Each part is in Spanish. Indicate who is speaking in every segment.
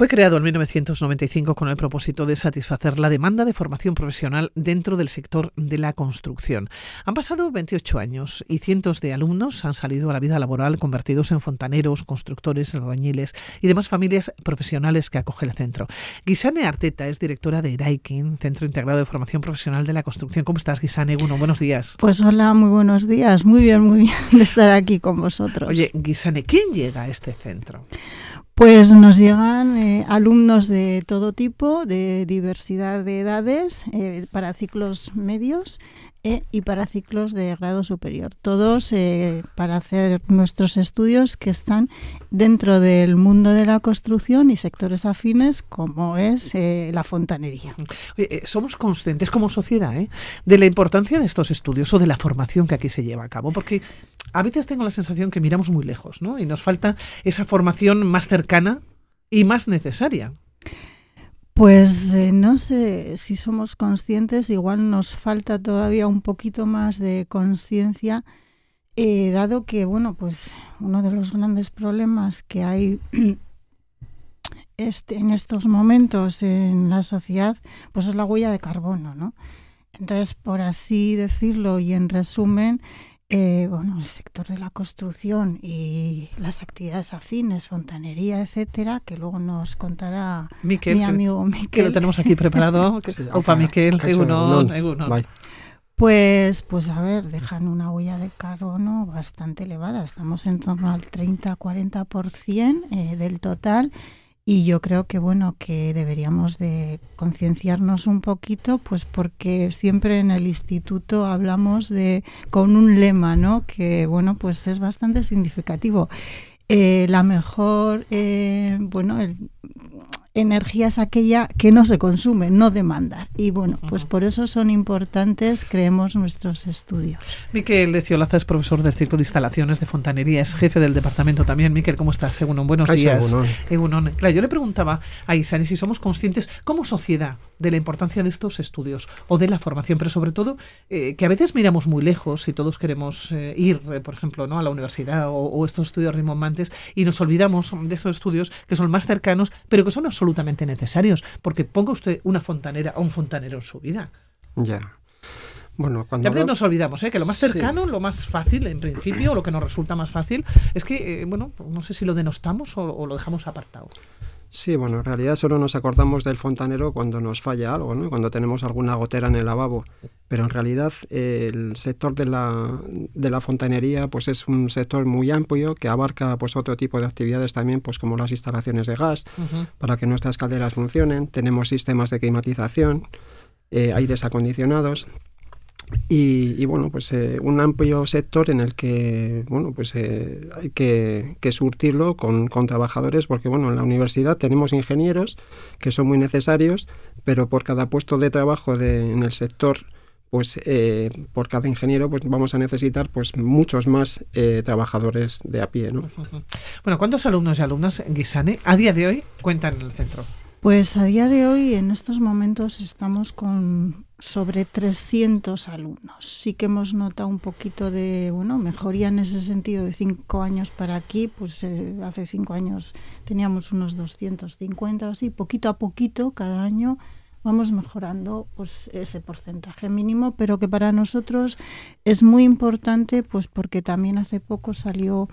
Speaker 1: Fue creado en 1995 con el propósito de satisfacer la demanda de formación profesional dentro del sector de la construcción. Han pasado 28 años y cientos de alumnos han salido a la vida laboral convertidos en fontaneros, constructores, albañiles y demás familias profesionales que acoge el centro. Gisane Arteta es directora de Eraikin, Centro Integrado de Formación Profesional de la Construcción. ¿Cómo estás? Bueno, buenos días.
Speaker 2: Pues hola, muy buenos días. Muy bien, muy bien de estar aquí con vosotros.
Speaker 1: Oye, Gisane, ¿quién llega a este centro?
Speaker 2: Pues nos llegan eh, alumnos de todo tipo, de diversidad de edades, eh, para ciclos medios eh, y para ciclos de grado superior. Todos para hacer nuestros estudios que están dentro del mundo de la construcción y sectores afines como es la fontanería.
Speaker 1: somos conscientes como sociedad de la importancia de estos estudios o de la formación que aquí se lleva a cabo, porque a veces tengo la sensación que miramos muy lejos, ¿no? Y nos falta esa formación más cercana y más necesaria.
Speaker 2: Pues eh, no sé si somos conscientes, igual nos falta todavía un poquito más de conciencia, eh, dado que, bueno, pues uno de los grandes problemas que hay este, en estos momentos en la sociedad, pues es la huella de carbono, ¿no? Entonces, por así decirlo y en resumen, eh, bueno, el sector de la construcción y las actividades afines, fontanería, etcétera, que luego nos contará mi amigo Miquel.
Speaker 1: Que lo tenemos aquí preparado. Opa, Miquel,
Speaker 2: Pues, pues a ver, dejan una huella de carbono bastante elevada. Estamos en torno al 30-40% eh, del total y yo creo que bueno que deberíamos de concienciarnos un poquito pues porque siempre en el instituto hablamos de con un lema no que bueno pues es bastante significativo. Eh, la mejor eh, bueno el, energía es aquella que no se consume, no demandar. Y bueno, pues por eso son importantes, creemos, nuestros estudios.
Speaker 1: Miquel Leciolaza es profesor del Círculo de Instalaciones de Fontanería, es jefe del departamento también. Miquel, ¿cómo estás? Según buenos días. Claro, yo le preguntaba a Isani si somos conscientes como sociedad de la importancia de estos estudios o de la formación, pero sobre todo eh, que a veces miramos muy lejos y todos queremos eh, ir, eh, por ejemplo, ¿no? a la universidad o, o estos estudios rimbombantes y nos olvidamos de estos estudios que son más cercanos, pero que son absolutamente necesarios, porque ponga usted una fontanera o un fontanero en su vida.
Speaker 3: Ya. Bueno, cuando
Speaker 1: a veces nos olvidamos ¿eh? que lo más cercano, lo más fácil, en principio, o lo que nos resulta más fácil, es que, eh, bueno, no sé si lo denostamos o, lo dejamos apartado.
Speaker 3: Sí, bueno, en realidad solo nos acordamos del fontanero cuando nos falla algo, ¿no? Cuando tenemos alguna gotera en el lavabo. Pero en realidad el sector de la, de la fontanería pues es un sector muy amplio que abarca pues otro tipo de actividades también, pues como las instalaciones de gas, para que nuestras calderas funcionen. Tenemos sistemas de climatización, eh, aires acondicionados. Y, bueno, pues eh, un amplio sector en el que bueno, pues eh, hay que, surtirlo con, trabajadores, porque bueno, en la universidad tenemos ingenieros que son muy necesarios, pero por cada puesto de trabajo de, en el sector, pues eh, por cada ingeniero, pues vamos a necesitar pues muchos más trabajadores de a pie, ¿no?
Speaker 1: Bueno, ¿cuántos alumnos y alumnas Guisane a día de hoy cuentan en el centro?
Speaker 2: Pues a día de hoy, en estos momentos, estamos con sobre 300 alumnos. Sí que hemos notado un poquito de bueno mejoría en ese sentido de cinco años para aquí. Pues eh, hace cinco años teníamos unos 250 o así. Poquito a poquito, cada año vamos mejorando pues ese porcentaje mínimo, pero que para nosotros es muy importante, pues porque también hace poco salió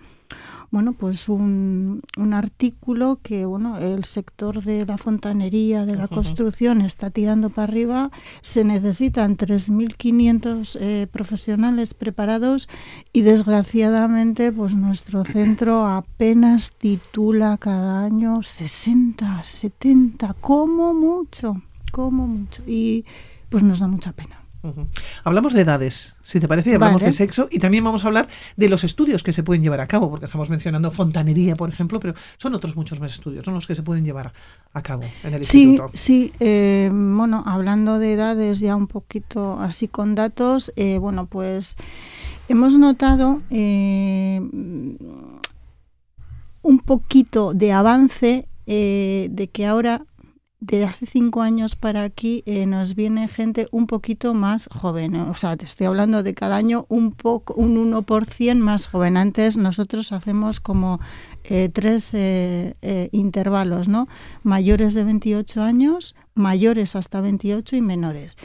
Speaker 2: bueno, pues un, un, artículo que bueno, el sector de la fontanería, de la construcción está tirando para arriba. Se necesitan 3.500 eh, profesionales preparados y desgraciadamente pues nuestro centro apenas titula cada año 60, 70, como mucho, como mucho. Y pues nos da mucha pena.
Speaker 1: Hablamos de edades, si te parece, hablamos de sexo y también vamos a hablar de los estudios que se pueden llevar a cabo, porque estamos mencionando fontanería, por ejemplo, pero son otros muchos más estudios, son los que se pueden llevar a cabo en el instituto.
Speaker 2: Sí, eh, bueno, hablando de edades ya un poquito así con datos, eh, bueno, pues hemos notado eh, un poquito de avance de que ahora de hace cinco años para aquí eh, nos viene gente un poquito más joven. O sea, te estoy hablando de cada año un poco, un 1% más joven. Antes nosotros hacemos como eh, tres eh, intervalos, ¿no? Mayores de 28 años, mayores hasta 28 y menores.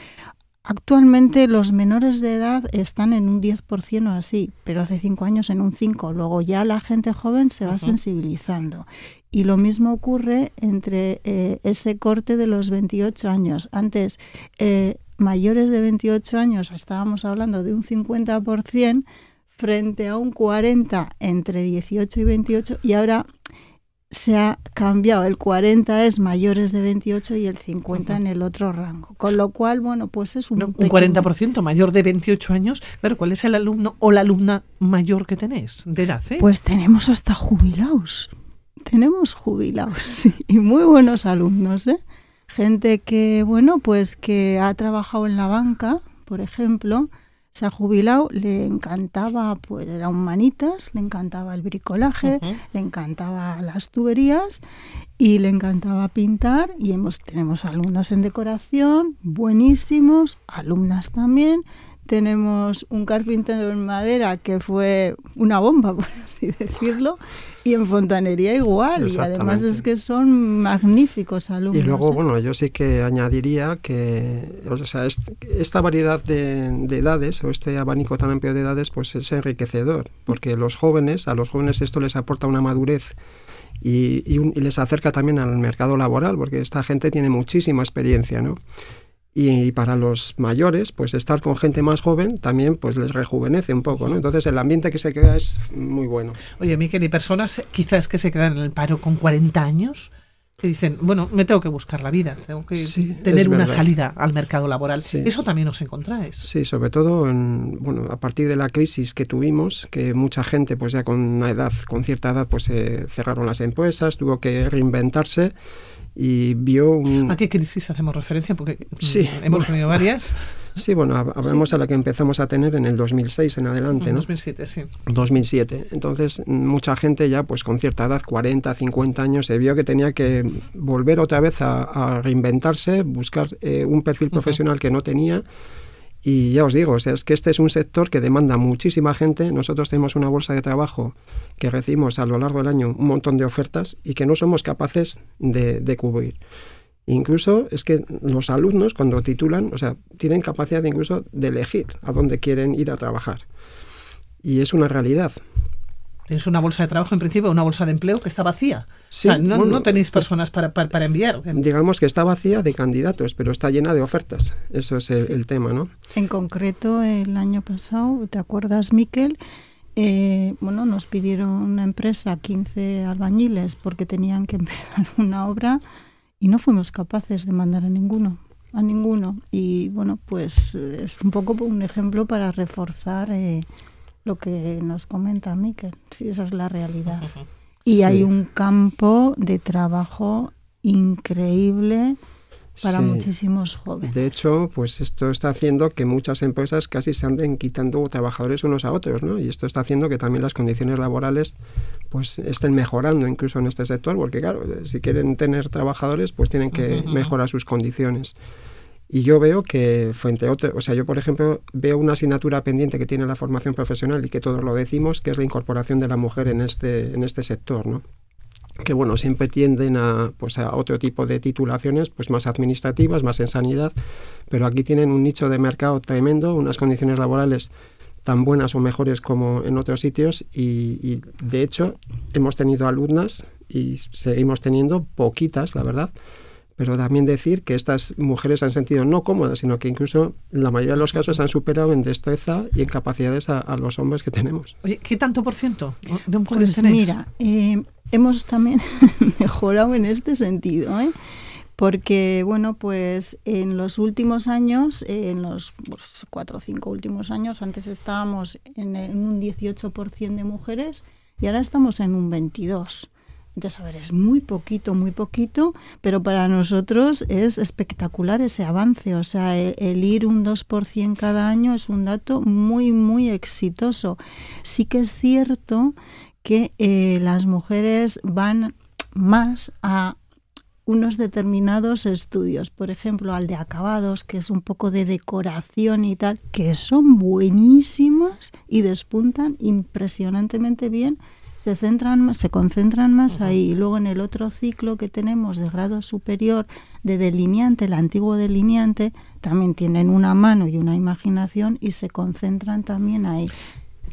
Speaker 2: Actualmente los menores de edad están en un 10% o así, pero hace cinco años en un 5%. Luego ya la gente joven se va sensibilizando. Y lo mismo ocurre entre eh, ese corte de los 28 años. Antes, eh, mayores de 28 años, estábamos hablando de un 50% frente a un 40% entre 18 y 28 y ahora se ha cambiado. El 40 es mayores de 28 y el 50 en el otro rango. Con lo cual, bueno, pues es un...
Speaker 1: un 40% mayor de 28 años. Pero ¿cuál es el alumno o la alumna mayor que tenés de edad? Eh?
Speaker 2: Pues tenemos hasta jubilados. Tenemos jubilados, y muy buenos alumnos, ¿eh? Gente que, bueno, pues que ha trabajado en la banca, por ejemplo, se ha jubilado, le encantaba, pues era un manitas, le encantaba el bricolaje, le encantaba las tuberías y le encantaba pintar y hemos tenemos alumnos en decoración buenísimos, alumnas también. Tenemos un carpintero en madera que fue una bomba, por así decirlo, y en fontanería igual, y además es que son magníficos alumnos.
Speaker 3: Y luego, ¿eh? bueno, yo sí que añadiría que, o sea, esta variedad de, edades o este abanico tan amplio de edades, pues es enriquecedor, porque los jóvenes, a los jóvenes esto les aporta una madurez y, y les acerca también al mercado laboral, porque esta gente tiene muchísima experiencia, ¿no? Y para los mayores, pues estar con gente más joven también pues les rejuvenece un poco, ¿no? Entonces el ambiente que se crea es muy bueno.
Speaker 1: Oye, Miquel, ¿y personas quizás que se quedan en el paro con 40 años? Que dicen, bueno, me tengo que buscar la vida, tengo que tener una salida al mercado laboral. Eso también os encontráis.
Speaker 3: Sí, sobre todo en, bueno, a partir de la crisis que tuvimos, que mucha gente, pues ya con una edad, con cierta edad, pues se cerraron las empresas, tuvo que reinventarse y vio un...
Speaker 1: ¿A qué crisis hacemos referencia? Porque sí, hemos tenido varias.
Speaker 3: Sí, bueno, hablamos a la que empezamos a tener en el 2006 en adelante, ¿no?
Speaker 1: 2007, sí.
Speaker 3: 2007. Entonces, mucha gente ya, pues con cierta edad, 40, 50 años, se vio que tenía que volver otra vez a, reinventarse, buscar eh, un perfil profesional que no tenía y ya os digo, o sea, es que este es un sector que demanda muchísima gente. Nosotros tenemos una bolsa de trabajo que recibimos a lo largo del año un montón de ofertas y que no somos capaces de, cubrir. Incluso es que los alumnos cuando titulan, o sea, tienen capacidad incluso de elegir a dónde quieren ir a trabajar. Y es una realidad.
Speaker 1: Tienes una bolsa de trabajo, en principio, una bolsa de empleo que está vacía. Sí, no, tenéis pues personas para, para, enviar.
Speaker 3: Digamos que está vacía de candidatos, pero está llena de ofertas. Eso es el, tema, ¿no?
Speaker 2: En concreto, el año pasado, ¿te acuerdas, Miquel? Eh, bueno, nos pidieron una empresa 15 albañiles porque tenían que empezar una obra y no fuimos capaces de mandar a ninguno a ninguno y bueno pues es un poco un ejemplo para reforzar eh, lo que nos comenta Miquel, si esa es la realidad. Y hay un campo de trabajo increíble para muchísimos jóvenes.
Speaker 3: De hecho, pues esto está haciendo que muchas empresas casi se anden quitando trabajadores unos a otros, ¿no? Y esto está haciendo que también las condiciones laborales pues estén mejorando incluso en este sector, porque claro, si quieren tener trabajadores, pues tienen que mejorar sus condiciones. Y yo veo que frente a otro, o sea, yo por ejemplo veo una asignatura pendiente que tiene la formación profesional y que todos lo decimos, que es la incorporación de la mujer en este, en este sector, ¿no? que bueno, siempre tienden a, pues a otro tipo de titulaciones, pues más administrativas, más en sanidad, pero aquí tienen un nicho de mercado tremendo, unas condiciones laborales tan buenas o mejores como en otros sitios y, y de hecho hemos tenido alumnas y seguimos teniendo poquitas, la verdad, pero también decir que estas mujeres han sentido no cómodas, sino que incluso en la mayoría de los casos han superado en destreza y en capacidades a, los hombres que tenemos.
Speaker 1: Oye, ¿qué tanto por ciento de mujeres pues
Speaker 2: Mira, eh, hemos también mejorado en este sentido, ¿eh? porque bueno, pues en los últimos años, en los pues, cuatro o cinco últimos años, antes estábamos en, en un 18% de mujeres y ahora estamos en un 22%. Entonces, a ver, es muy poquito, muy poquito, pero para nosotros es espectacular ese avance. O sea, el, ir un 2% cada año es un dato muy, muy exitoso. Sí que es cierto que eh, las mujeres van más a unos determinados estudios, por ejemplo, al de acabados, que es un poco de decoración y tal, que son buenísimos y despuntan impresionantemente bien, se centran, se concentran más ahí. Y luego en el otro ciclo que tenemos de grado superior de delineante, el antiguo delineante, también tienen una mano y una imaginación y se concentran también ahí.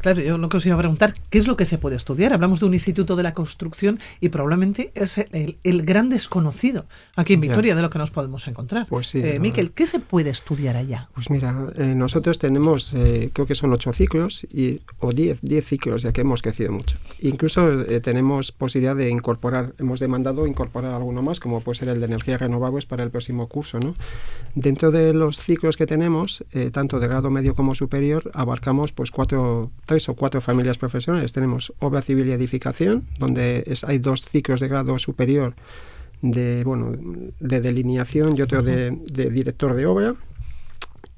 Speaker 1: Claro, yo lo que os iba a preguntar, ¿qué es lo que se puede estudiar? Hablamos de un instituto de la construcción y probablemente es el, gran desconocido aquí en Vitoria de lo que nos podemos encontrar.
Speaker 3: Pues sí,
Speaker 1: eh, Miquel, ¿qué se puede estudiar allá?
Speaker 3: Pues mira, eh, nosotros tenemos, eh, creo que son ocho ciclos y, o diez, diez ciclos, ya que hemos crecido mucho. Incluso tenemos posibilidad de incorporar, hemos demandado incorporar alguno más, como puede ser el de energías renovables para el próximo curso. ¿no? Dentro de los ciclos que tenemos, tanto de grado medio como superior, abarcamos pues cuatro tres o cuatro familias profesionales. Tenemos obra civil y edificación, donde hay dos ciclos de grado superior de, bueno, de delineación y otro de, director de obra.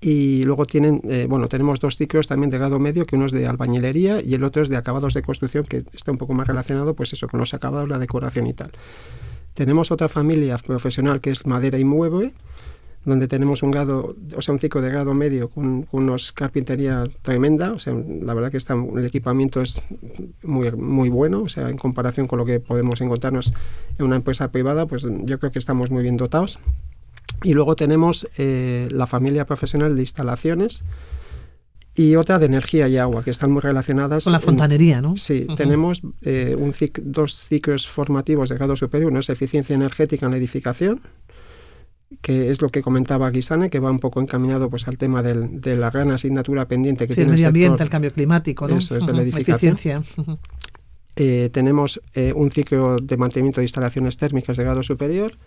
Speaker 3: Y luego tienen, eh, bueno, tenemos dos ciclos también de grado medio, que uno es de albañilería y el otro es de acabados de construcción, que está un poco más relacionado, pues eso, con los acabados, la decoración y tal. Tenemos otra familia profesional que es madera y mueble, donde tenemos un grado, o sea, un ciclo de grado medio con, unos carpintería tremenda, o sea, la verdad que está, el equipamiento es muy, muy bueno, o sea, en comparación con lo que podemos encontrarnos en una empresa privada, pues yo creo que estamos muy bien dotados. Y luego tenemos eh, la familia profesional de instalaciones, y otra de energía y agua, que están muy relacionadas.
Speaker 1: Con la fontanería, ¿no?
Speaker 3: Sí, tenemos eh, un dos ciclos formativos de grado superior, uno es eficiencia energética en la edificación, que es lo que comentaba Guisane, que va un poco encaminado pues al tema del, de la gran asignatura pendiente que tiene
Speaker 1: el
Speaker 3: medio
Speaker 1: ambiente, el cambio climático, ¿no?
Speaker 3: Eso es de la edificación. Eh, tenemos eh, un ciclo de mantenimiento de instalaciones térmicas de grado superior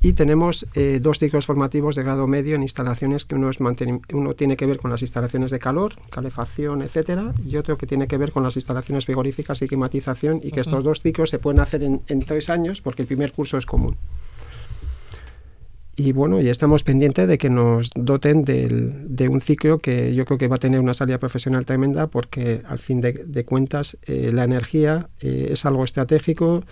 Speaker 3: y tenemos eh, dos ciclos formativos de grado medio en instalaciones que uno, es uno tiene que ver con las instalaciones de calor, calefacción, etcétera, y otro que tiene que ver con las instalaciones frigoríficas y climatización, y que estos dos ciclos se pueden hacer en, en tres años porque el primer curso es común y bueno, ya estamos pendientes de que nos doten de un ciclo que yo creo que va a tener una salida profesional tremenda porque al fin de, cuentas eh, la energía eh, es algo estratégico,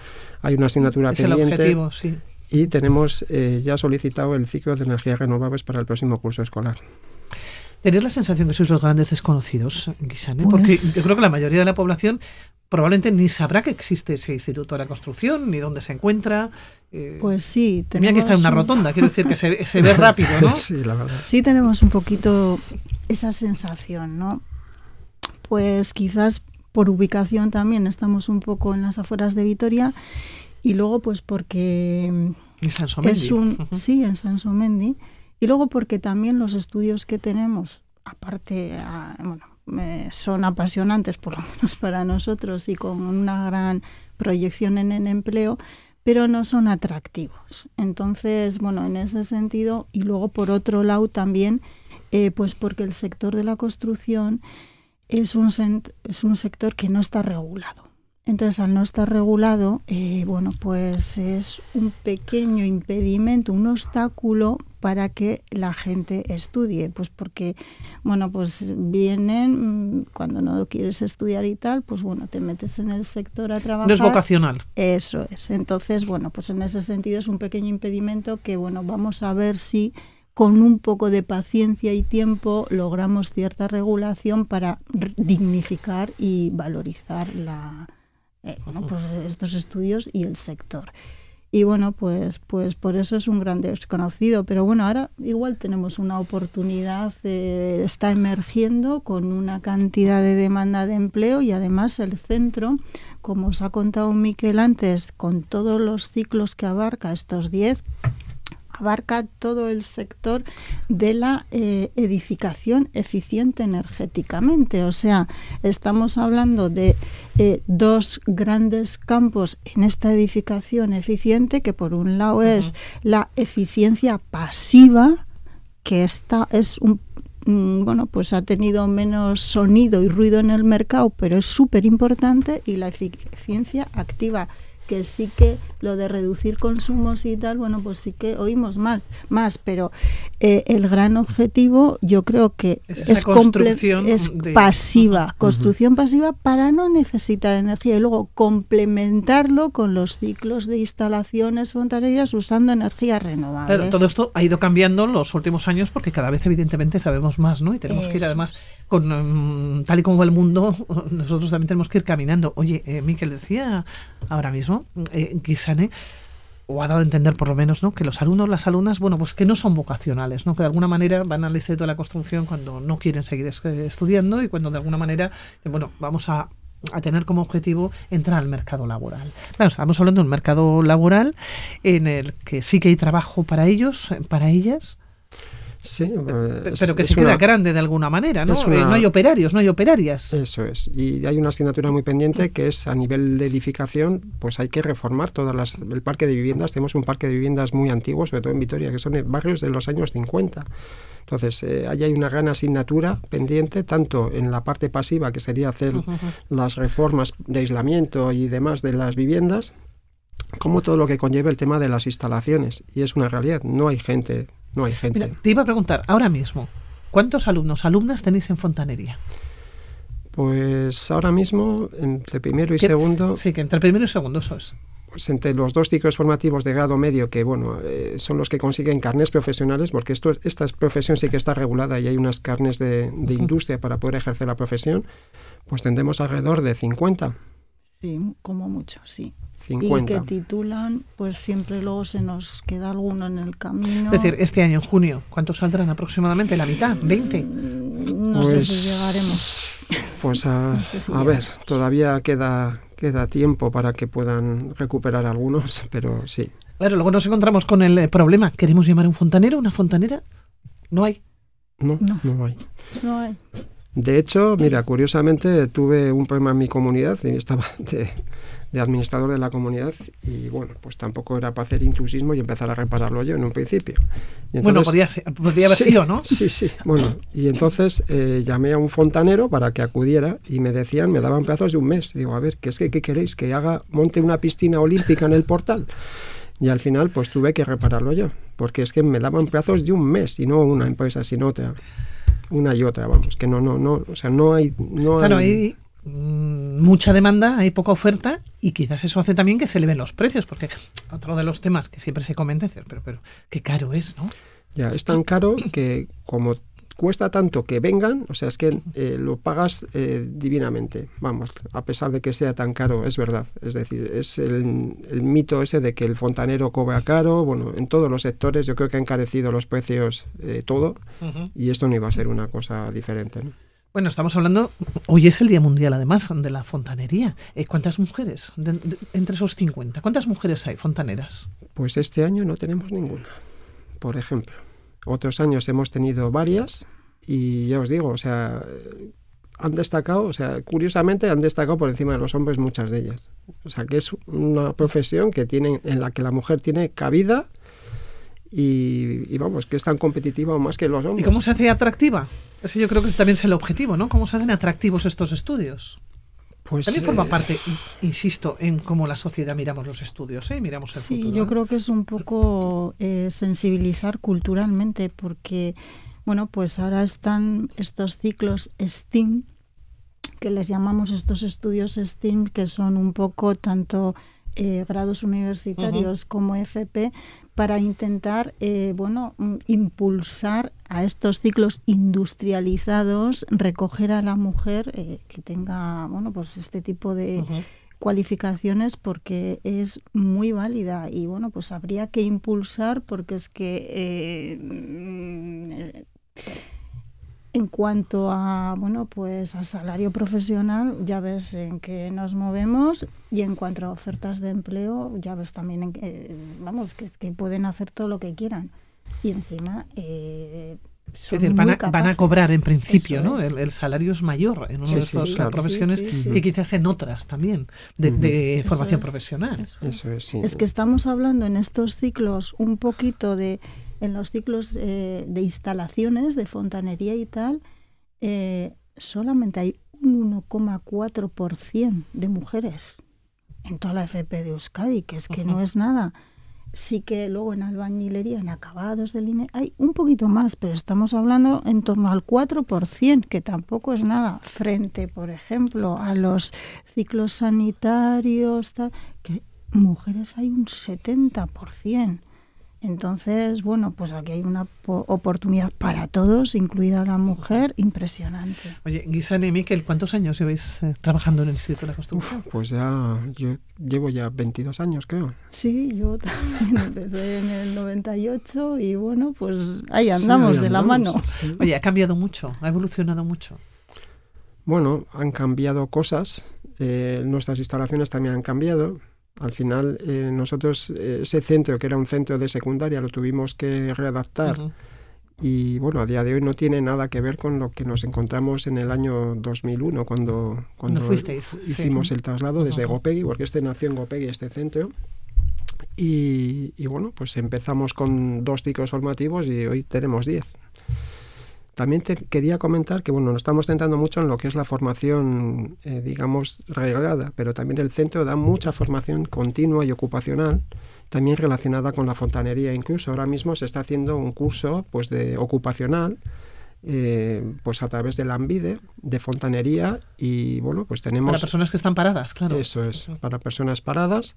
Speaker 3: hay una asignatura pendiente.
Speaker 1: El objetivo, sí.
Speaker 3: Y tenemos eh, ya solicitado el ciclo de energías renovables para el próximo curso escolar.
Speaker 1: ¿Tenéis la sensación que sois los grandes desconocidos, Guisane? Porque pues yo creo que la mayoría de la población probablemente ni sabrá que existe ese Instituto de la Construcción, ni dónde se encuentra.
Speaker 2: Eh, pues sí,
Speaker 1: tenía que estar en una rotonda, quiero decir que se, se, ve rápido, ¿no?
Speaker 3: Sí, la verdad.
Speaker 2: Sí tenemos un poquito esa sensación, ¿no? Pues quizás por ubicación también estamos un poco en las afueras de Vitoria y luego pues porque
Speaker 1: es
Speaker 2: un sí en Sansomendi y luego porque también los estudios que tenemos aparte ah, bueno son apasionantes, por lo menos para nosotros, y con una gran proyección en el empleo, pero no son atractivos. Entonces, bueno, en ese sentido, y luego por otro lado también, eh, pues porque el sector de la construcción es un, es un sector que no está regulado. Entonces, al no estar regulado, eh, bueno, pues es un pequeño impedimento, un obstáculo para que la gente estudie. Pues porque, bueno, pues vienen, mm, cuando no quieres estudiar y tal, pues bueno, te metes en el sector a trabajar.
Speaker 1: No es vocacional.
Speaker 2: Eso es. Entonces, bueno, pues en ese sentido es un pequeño impedimento que, bueno, vamos a ver si con un poco de paciencia y tiempo logramos cierta regulación para dignificar y valorizar la eh, bueno, pues estos estudios y el sector. Y bueno, pues, pues por eso es un gran desconocido. Pero bueno, ahora igual tenemos una oportunidad, eh, está emergiendo con una cantidad de demanda de empleo y además el centro, como os ha contado Miquel antes, con todos los ciclos que abarca estos 10, abarca todo el sector de la eh, edificación eficiente energéticamente. O sea, estamos hablando de eh, dos grandes campos en esta edificación eficiente, que por un lado es la eficiencia pasiva, que esta es un bueno, pues ha tenido menos sonido y ruido en el mercado, pero es súper importante, y la eficiencia activa, que sí que lo de reducir consumos y tal, bueno, pues sí que oímos mal, más, pero eh, el gran objetivo yo creo que es, construcción es pasiva, construcción pasiva para no necesitar energía y luego complementarlo con los ciclos de instalaciones fontaneras usando energías renovables.
Speaker 1: Claro, todo esto ha ido cambiando en los últimos años porque cada vez evidentemente sabemos más, ¿no? Y tenemos que ir además con mm, tal y como va el mundo, nosotros también tenemos que ir caminando. Oye, eh, Miquel decía ahora mismo, eh, o ha dado a entender por lo menos, ¿no? que los alumnos, las alumnas, bueno, pues que no son vocacionales, ¿no? que de alguna manera van al instituto de la construcción cuando no quieren seguir estudiando y cuando de alguna manera, bueno, vamos a a tener como objetivo entrar al mercado laboral. Claro, estamos hablando de un mercado laboral en el que sí que hay trabajo para ellos, para ellas,
Speaker 3: Sí,
Speaker 1: pero que se queda grande de alguna manera, ¿no? Eh, no hay operarios, no hay operarias.
Speaker 3: Eso es. Y hay una asignatura muy pendiente que es a nivel de edificación, pues hay que reformar todas las el parque de viviendas. Tenemos un parque de viviendas muy antiguo, sobre todo en Vitoria, que son barrios de los años 50. Entonces, eh, ahí hay una gran asignatura pendiente, tanto en la parte pasiva, que sería hacer las reformas de aislamiento y demás de las viviendas, como todo lo que conlleva el tema de las instalaciones. Y es una realidad, no hay gente no hay gente.
Speaker 1: te iba a preguntar, ahora mismo, ¿cuántos alumnos, alumnas tenéis en fontanería?
Speaker 3: Pues ahora mismo, entre primero y segundo...
Speaker 1: Sí, que entre primero y segundo eso es.
Speaker 3: Pues entre los dos ciclos formativos de grado medio, que bueno, eh, son los que consiguen carnes profesionales, porque esto, esta profesión sí que está regulada y hay unas carnes de, industria para poder ejercer la profesión, pues tendremos alrededor de 50.
Speaker 2: Sí, como mucho, sí. Y que titulan, pues siempre luego se nos queda alguno en el camino.
Speaker 1: Es decir, este año, en junio, ¿cuántos saldrán aproximadamente? ¿La mitad? ¿20?
Speaker 2: Mm, no sé si pues, llegaremos.
Speaker 3: Pues a, ver, todavía queda, queda tiempo para que puedan recuperar algunos, pero sí.
Speaker 1: Claro, luego nos encontramos con el eh, problema. ¿Queremos llamar a un fontanero, una fontanera? No hay.
Speaker 3: No, no, no hay.
Speaker 2: No hay.
Speaker 3: De hecho, mira, curiosamente tuve un problema en mi comunidad y estaba de, administrador de la comunidad y bueno, pues tampoco era para hacer intrusismo y empezar a repararlo yo en un principio.
Speaker 1: bueno, podía, haber sido, ¿no?
Speaker 3: Sí, sí. Bueno, y entonces eh, llamé a un fontanero para que acudiera y me decían, me daban plazos de un mes. Digo, a ver, ¿qué es que qué queréis? ¿Que haga, monte una piscina olímpica en el portal? Y al final, pues tuve que repararlo yo, porque es que me daban plazos de un mes y no una empresa, sino otra una y otra, vamos, que no, no, no, o sea, no hay... No
Speaker 1: claro, hay, mm, mucha demanda, hay poca oferta y quizás eso hace también que se eleven los precios, porque otro de los temas que siempre se comenta es, pero, pero qué caro es, ¿no?
Speaker 3: Ya, es tan caro que como cuesta tanto que vengan, o sea, es que eh, lo pagas eh, divinamente, vamos, a pesar de que sea tan caro, es verdad. Es decir, es el, mito ese de que el fontanero cobra caro, bueno, en todos los sectores yo creo que ha encarecido los precios eh, todo y esto no iba a ser una cosa diferente.
Speaker 1: Bueno, estamos hablando, hoy es el Día Mundial además de la fontanería. ¿Cuántas mujeres, entre esos 50, cuántas mujeres hay fontaneras?
Speaker 3: Pues este año no tenemos ninguna, por ejemplo. Otros años hemos tenido varias y ya os digo, o sea, han destacado, o sea, curiosamente han destacado por encima de los hombres muchas de ellas. O sea, que es una profesión que tiene, en la que la mujer tiene cabida y, vamos, que es tan competitiva o más que los hombres.
Speaker 1: ¿Y cómo se hace atractiva? Ese yo creo que también es el objetivo, ¿no? ¿Cómo se hacen atractivos estos estudios? Pues, También forma eh, parte, insisto, en cómo la sociedad miramos los estudios, ¿eh? miramos el
Speaker 2: sí, yo creo que es un poco eh, sensibilizar culturalmente, porque, bueno, pues ahora están estos ciclos STEAM, que les llamamos estos estudios STEAM, que son un poco tanto eh, grados universitarios como FP para intentar eh, bueno mm, impulsar a estos ciclos industrializados recoger a la mujer eh, que tenga bueno pues este tipo de cualificaciones porque es muy válida y bueno pues habría que impulsar porque es que mm, en cuanto a bueno pues a salario profesional, ya ves en qué nos movemos y en cuanto a ofertas de empleo, ya ves también en que, vamos que es que pueden hacer todo lo que quieran. Y encima eh,
Speaker 1: decir, van a, cobrar en principio, ¿no? El, salario es mayor en una de estas profesiones que quizás en otras también de, formación profesional.
Speaker 3: Eso es,
Speaker 2: es que estamos hablando en estos ciclos un poquito de en los ciclos eh, de instalaciones de fontanería y tal, eh, solamente hay un 1,4% de mujeres en toda la FP de Euskadi, que es que no es nada. Sí que luego en albañilería, en acabados de línea, hay un poquito más, pero estamos hablando en torno al 4%, que tampoco es nada, frente, por ejemplo, a los ciclos sanitarios, que mujeres hay un 70%. Entonces, bueno, pues aquí hay una oportunidad para todos, incluida la mujer, impresionante.
Speaker 1: Oye, Guisane y Miquel, ¿cuántos años lleváis eh, trabajando en el Instituto de la Construcción?
Speaker 3: pues ya, yo llevo ya 22 años, creo.
Speaker 2: Sí, yo también empecé en el 98 y bueno, pues ahí andamos de la mano.
Speaker 1: Oye, ha cambiado mucho, ha evolucionado mucho.
Speaker 3: Bueno, han cambiado cosas, eh, nuestras instalaciones también han cambiado al final, eh, nosotros eh, ese centro, que era un centro de secundaria, lo tuvimos que readaptar. Y bueno, a día de hoy no tiene nada que ver con lo que nos encontramos en el año 2001, cuando, cuando hicimos el traslado desde Gopegui, porque este nació en Gopegui, este centro. Y, y, bueno, pues empezamos con dos ciclos formativos y hoy tenemos diez. También te quería comentar que bueno, nos estamos centrando mucho en lo que es la formación, eh, digamos, reglada, pero también el centro da mucha formación continua y ocupacional, también relacionada con la fontanería. Incluso ahora mismo se está haciendo un curso pues, de ocupacional, eh, pues a través del AMBIDE, de fontanería, y bueno, pues tenemos...
Speaker 1: Para personas que están paradas, claro.
Speaker 3: Eso es, para personas paradas.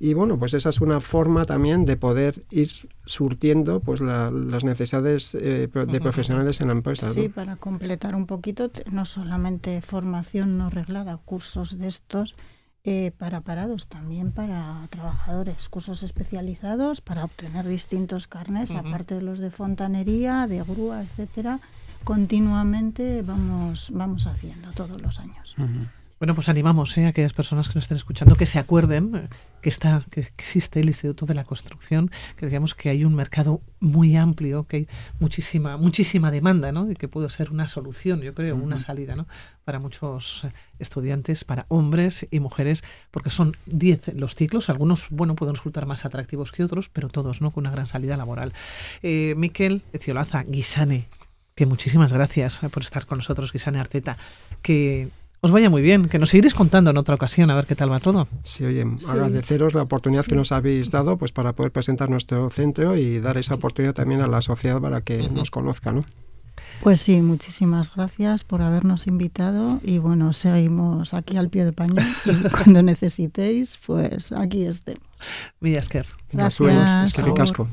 Speaker 3: Y bueno, pues esa es una forma también de poder ir surtiendo pues las necesidades eh, de profesionales en la empresa.
Speaker 2: Sí, para completar un poquito, no solamente formación no reglada, cursos de estos eh, para parados, también para trabajadores, cursos especializados para obtener distintos carnes, aparte de los de fontanería, de grúa, etcétera, continuamente vamos, vamos haciendo todos los años.
Speaker 1: Bueno, pues animamos ¿eh? a aquellas personas que nos estén escuchando que se acuerden que está, que existe el Instituto de la Construcción, que decíamos que hay un mercado muy amplio, que hay muchísima, muchísima demanda, ¿no? Y que puede ser una solución, yo creo, una salida, ¿no? Para muchos estudiantes, para hombres y mujeres, porque son 10 los ciclos, algunos, bueno, pueden resultar más atractivos que otros, pero todos, ¿no? Con una gran salida laboral. Eh, Miquel Eciolaza, Guisane, que muchísimas gracias por estar con nosotros, Guisane Arteta, que os vaya muy bien, que nos seguiréis contando en otra ocasión a ver qué tal va todo.
Speaker 3: Sí, oye, agradeceros la oportunidad que nos habéis dado pues para poder presentar nuestro centro y dar esa oportunidad también a la sociedad para que nos conozca, ¿no?
Speaker 2: Pues sí, muchísimas gracias por habernos invitado y bueno, seguimos aquí al pie de paño y cuando necesitéis, pues aquí estemos.
Speaker 1: Gracias.
Speaker 2: Gracias.
Speaker 3: Es que